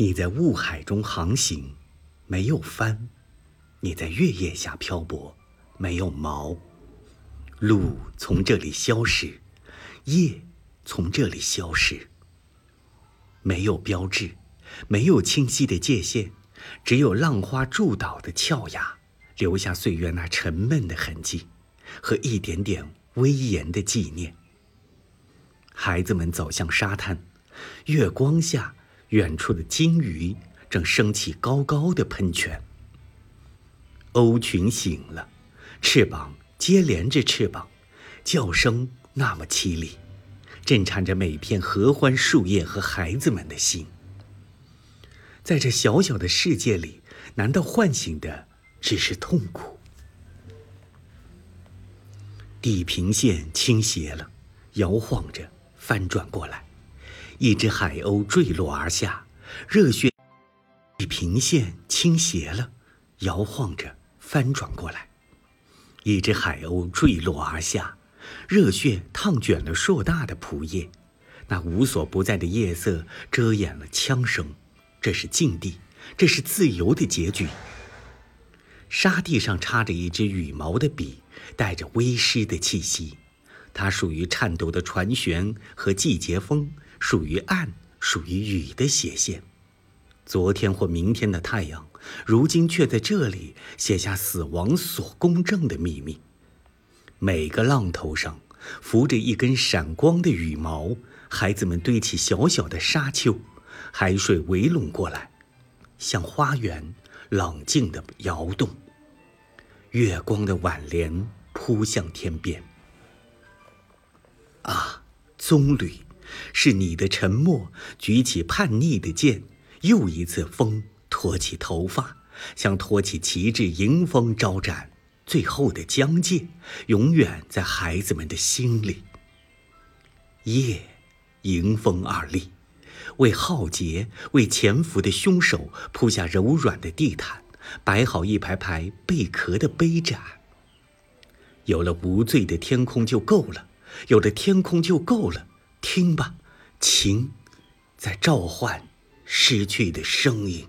你在雾海中航行，没有帆；你在月夜下漂泊，没有锚。路从这里消失，夜从这里消失。没有标志，没有清晰的界限，只有浪花筑岛的峭崖，留下岁月那沉闷的痕迹，和一点点威严的纪念。孩子们走向沙滩，月光下。远处的鲸鱼正升起高高的喷泉。鸥群醒了，翅膀接连着翅膀，叫声那么凄厉，震颤着每片合欢树叶和孩子们的心。在这小小的世界里，难道唤醒的只是痛苦？地平线倾斜了，摇晃着翻转过来。一只海鸥坠落而下，热血地平线倾斜了，摇晃着翻转过来。一只海鸥坠落而下，热血烫卷了硕大的蒲叶，那无所不在的夜色遮掩了枪声。这是禁地，这是自由的结局。沙地上插着一支羽毛的笔，带着微湿的气息，它属于颤抖的船舷和季节风。属于暗，属于雨的斜线。昨天或明天的太阳，如今却在这里写下死亡所公正的秘密。每个浪头上浮着一根闪光的羽毛，孩子们堆起小小的沙丘，海水围拢过来，像花园，冷静地摇动。月光的挽联扑向天边。啊，棕榈。是你的沉默，举起叛逆的剑，又一次风托起头发，像托起旗帜，迎风招展。最后的疆界，永远在孩子们的心里。夜，迎风而立，为浩劫、为潜伏的凶手铺下柔软的地毯，摆好一排排贝壳的杯盏。有了无罪的天空就够了，有了天空就够了。听吧，情在召唤失去的声音。